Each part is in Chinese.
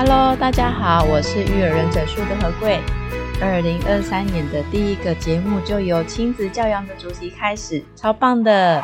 Hello，大家好，我是育儿忍者树的何贵。二零二三年的第一个节目就由亲子教养的主题开始，超棒的！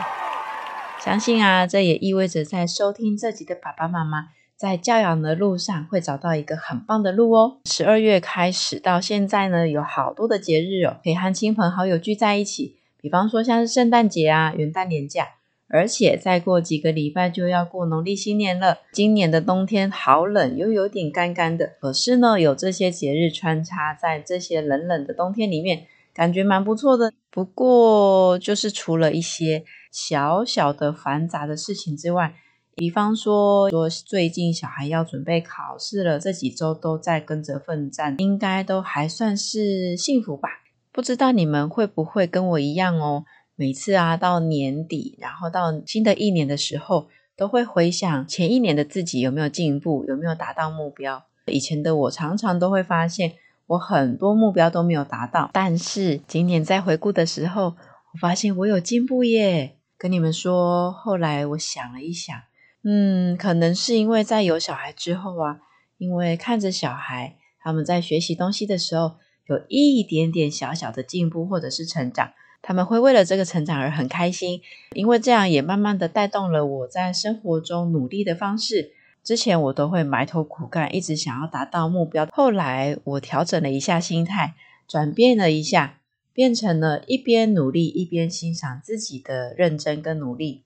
相信啊，这也意味着在收听这集的爸爸妈妈，在教养的路上会找到一个很棒的路哦。十二月开始到现在呢，有好多的节日哦，可以和亲朋好友聚在一起，比方说像是圣诞节啊、元旦年假。而且再过几个礼拜就要过农历新年了。今年的冬天好冷，又有点干干的。可是呢，有这些节日穿插在这些冷冷的冬天里面，感觉蛮不错的。不过，就是除了一些小小的繁杂的事情之外，比方说说最近小孩要准备考试了，这几周都在跟着奋战，应该都还算是幸福吧。不知道你们会不会跟我一样哦？每次啊，到年底，然后到新的一年的时候，都会回想前一年的自己有没有进步，有没有达到目标。以前的我常常都会发现，我很多目标都没有达到。但是今年在回顾的时候，我发现我有进步耶。跟你们说，后来我想了一想，嗯，可能是因为在有小孩之后啊，因为看着小孩他们在学习东西的时候，有一点点小小的进步或者是成长。他们会为了这个成长而很开心，因为这样也慢慢的带动了我在生活中努力的方式。之前我都会埋头苦干，一直想要达到目标。后来我调整了一下心态，转变了一下，变成了一边努力一边欣赏自己的认真跟努力。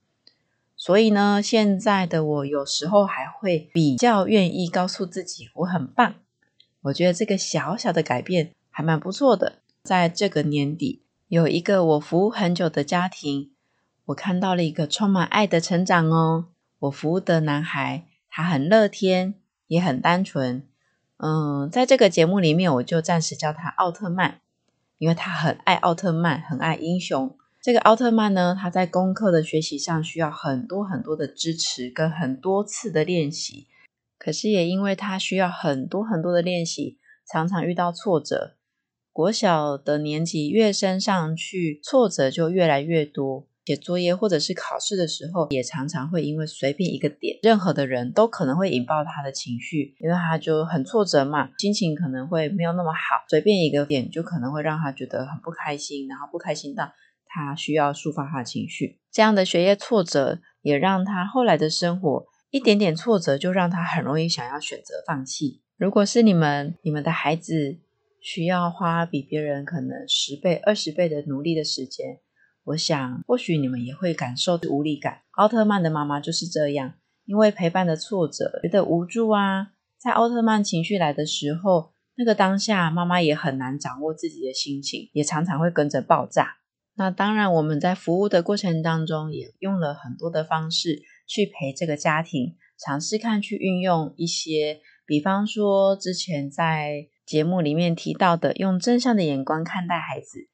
所以呢，现在的我有时候还会比较愿意告诉自己我很棒。我觉得这个小小的改变还蛮不错的，在这个年底。有一个我服务很久的家庭，我看到了一个充满爱的成长哦。我服务的男孩，他很乐天，也很单纯。嗯，在这个节目里面，我就暂时叫他奥特曼，因为他很爱奥特曼，很爱英雄。这个奥特曼呢，他在功课的学习上需要很多很多的支持跟很多次的练习，可是也因为他需要很多很多的练习，常常遇到挫折。国小的年级越升上去，挫折就越来越多。写作业或者是考试的时候，也常常会因为随便一个点，任何的人都可能会引爆他的情绪，因为他就很挫折嘛，心情可能会没有那么好。随便一个点就可能会让他觉得很不开心，然后不开心到他需要抒发他的情绪。这样的学业挫折也让他后来的生活一点点挫折就让他很容易想要选择放弃。如果是你们，你们的孩子，需要花比别人可能十倍、二十倍的努力的时间，我想或许你们也会感受无力感。奥特曼的妈妈就是这样，因为陪伴的挫折，觉得无助啊。在奥特曼情绪来的时候，那个当下，妈妈也很难掌握自己的心情，也常常会跟着爆炸。那当然，我们在服务的过程当中，也用了很多的方式去陪这个家庭，尝试看去运用一些，比方说之前在。节目里面提到的，用正向的眼光看待孩子，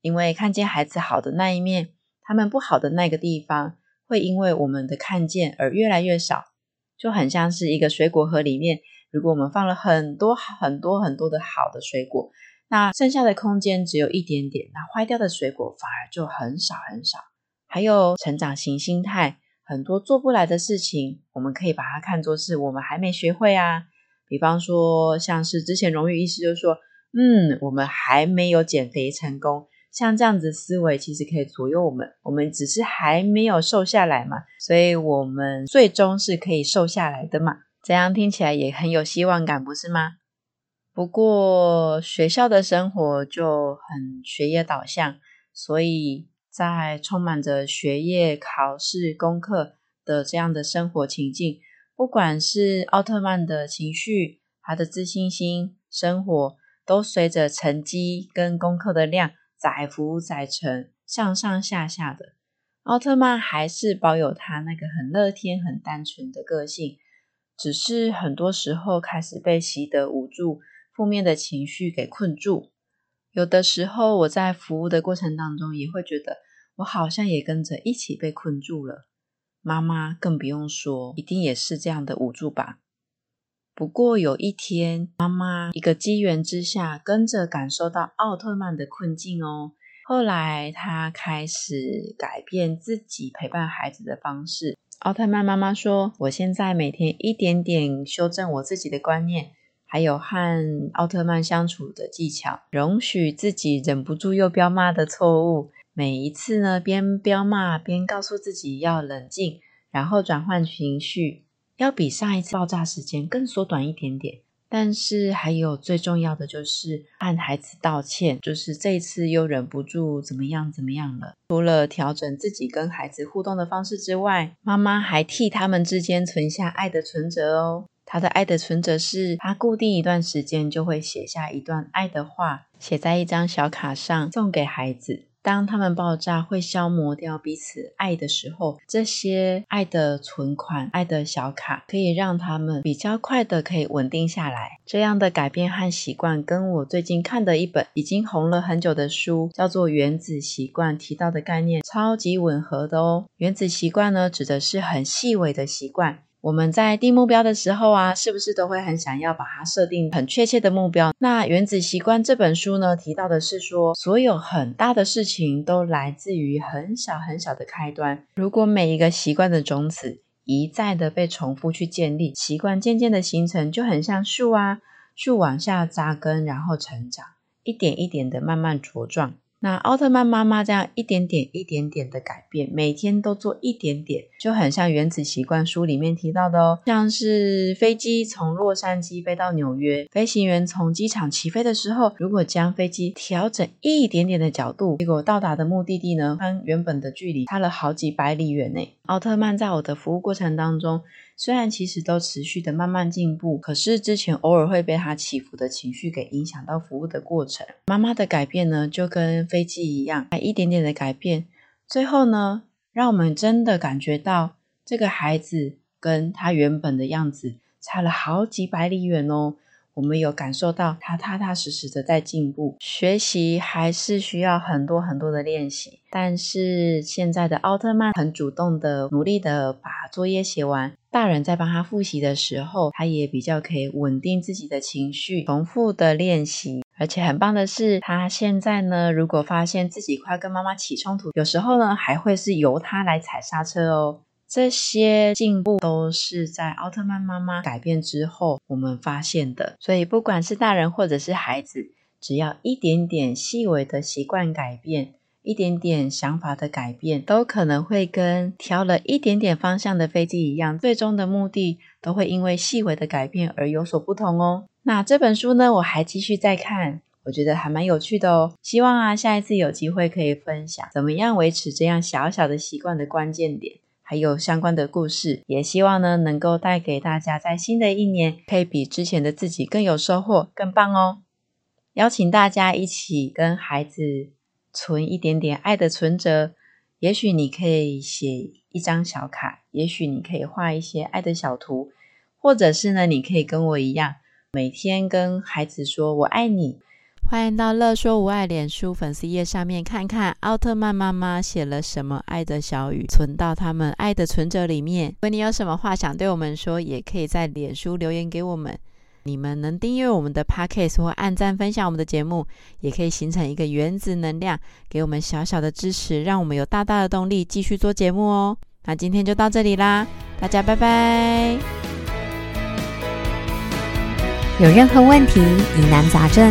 因为看见孩子好的那一面，他们不好的那个地方，会因为我们的看见而越来越少，就很像是一个水果盒里面，如果我们放了很多很多很多的好的水果，那剩下的空间只有一点点，那坏掉的水果反而就很少很少。还有成长型心态，很多做不来的事情，我们可以把它看作是我们还没学会啊。比方说，像是之前荣誉医师就说，嗯，我们还没有减肥成功，像这样子思维其实可以左右我们，我们只是还没有瘦下来嘛，所以我们最终是可以瘦下来的嘛，这样听起来也很有希望感，不是吗？不过学校的生活就很学业导向，所以在充满着学业、考试、功课的这样的生活情境。不管是奥特曼的情绪，他的自信心，生活都随着成绩跟功课的量载浮载沉，上上下下的。奥特曼还是保有他那个很乐天、很单纯的个性，只是很多时候开始被习得无助，负面的情绪给困住。有的时候我在服务的过程当中，也会觉得我好像也跟着一起被困住了。妈妈更不用说，一定也是这样的无助吧。不过有一天，妈妈一个机缘之下，跟着感受到奥特曼的困境哦。后来她开始改变自己陪伴孩子的方式。奥特曼妈妈说：“我现在每天一点点修正我自己的观念，还有和奥特曼相处的技巧，容许自己忍不住又飙骂的错误。每一次呢，边飙骂边告诉自己要冷静，然后转换情绪。”要比上一次爆炸时间更缩短一点点，但是还有最重要的就是和孩子道歉，就是这一次又忍不住怎么样怎么样了。除了调整自己跟孩子互动的方式之外，妈妈还替他们之间存下爱的存折哦。她的爱的存折是，她固定一段时间就会写下一段爱的话，写在一张小卡上送给孩子。当他们爆炸会消磨掉彼此爱的时候，这些爱的存款、爱的小卡，可以让他们比较快的可以稳定下来。这样的改变和习惯，跟我最近看的一本已经红了很久的书，叫做《原子习惯》，提到的概念超级吻合的哦。原子习惯呢，指的是很细微的习惯。我们在定目标的时候啊，是不是都会很想要把它设定很确切的目标？那《原子习惯》这本书呢，提到的是说，所有很大的事情都来自于很小很小的开端。如果每一个习惯的种子一再的被重复去建立，习惯渐渐的形成，就很像树啊，树往下扎根，然后成长，一点一点的慢慢茁壮。那奥特曼妈妈这样一点点、一点点的改变，每天都做一点点，就很像《原子习惯》书里面提到的哦。像是飞机从洛杉矶飞到纽约，飞行员从机场起飞的时候，如果将飞机调整一点点的角度，结果到达的目的地呢，跟原本的距离差了好几百里远呢。奥特曼在我的服务过程当中，虽然其实都持续的慢慢进步，可是之前偶尔会被他起伏的情绪给影响到服务的过程。妈妈的改变呢，就跟飞机一样，还一点点的改变，最后呢，让我们真的感觉到这个孩子跟他原本的样子差了好几百里远哦。我们有感受到他踏踏实实的在进步，学习还是需要很多很多的练习。但是现在的奥特曼很主动的、努力的把作业写完，大人在帮他复习的时候，他也比较可以稳定自己的情绪，重复的练习。而且很棒的是，他现在呢，如果发现自己快跟妈妈起冲突，有时候呢，还会是由他来踩刹车哦。这些进步都是在奥特曼妈妈改变之后我们发现的，所以不管是大人或者是孩子，只要一点点细微的习惯改变，一点点想法的改变，都可能会跟调了一点点方向的飞机一样，最终的目的都会因为细微的改变而有所不同哦。那这本书呢，我还继续在看，我觉得还蛮有趣的哦。希望啊，下一次有机会可以分享怎么样维持这样小小的习惯的关键点。还有相关的故事，也希望呢能够带给大家，在新的一年可以比之前的自己更有收获，更棒哦！邀请大家一起跟孩子存一点点爱的存折，也许你可以写一张小卡，也许你可以画一些爱的小图，或者是呢，你可以跟我一样，每天跟孩子说“我爱你”。欢迎到乐说无爱脸书粉丝页上面看看奥特曼妈妈写了什么爱的小语，存到他们爱的存折里面。如果你有什么话想对我们说，也可以在脸书留言给我们。你们能订阅我们的 Podcast 或按赞分享我们的节目，也可以形成一个原子能量，给我们小小的支持，让我们有大大的动力继续做节目哦。那今天就到这里啦，大家拜拜。有任何问题、疑难杂症，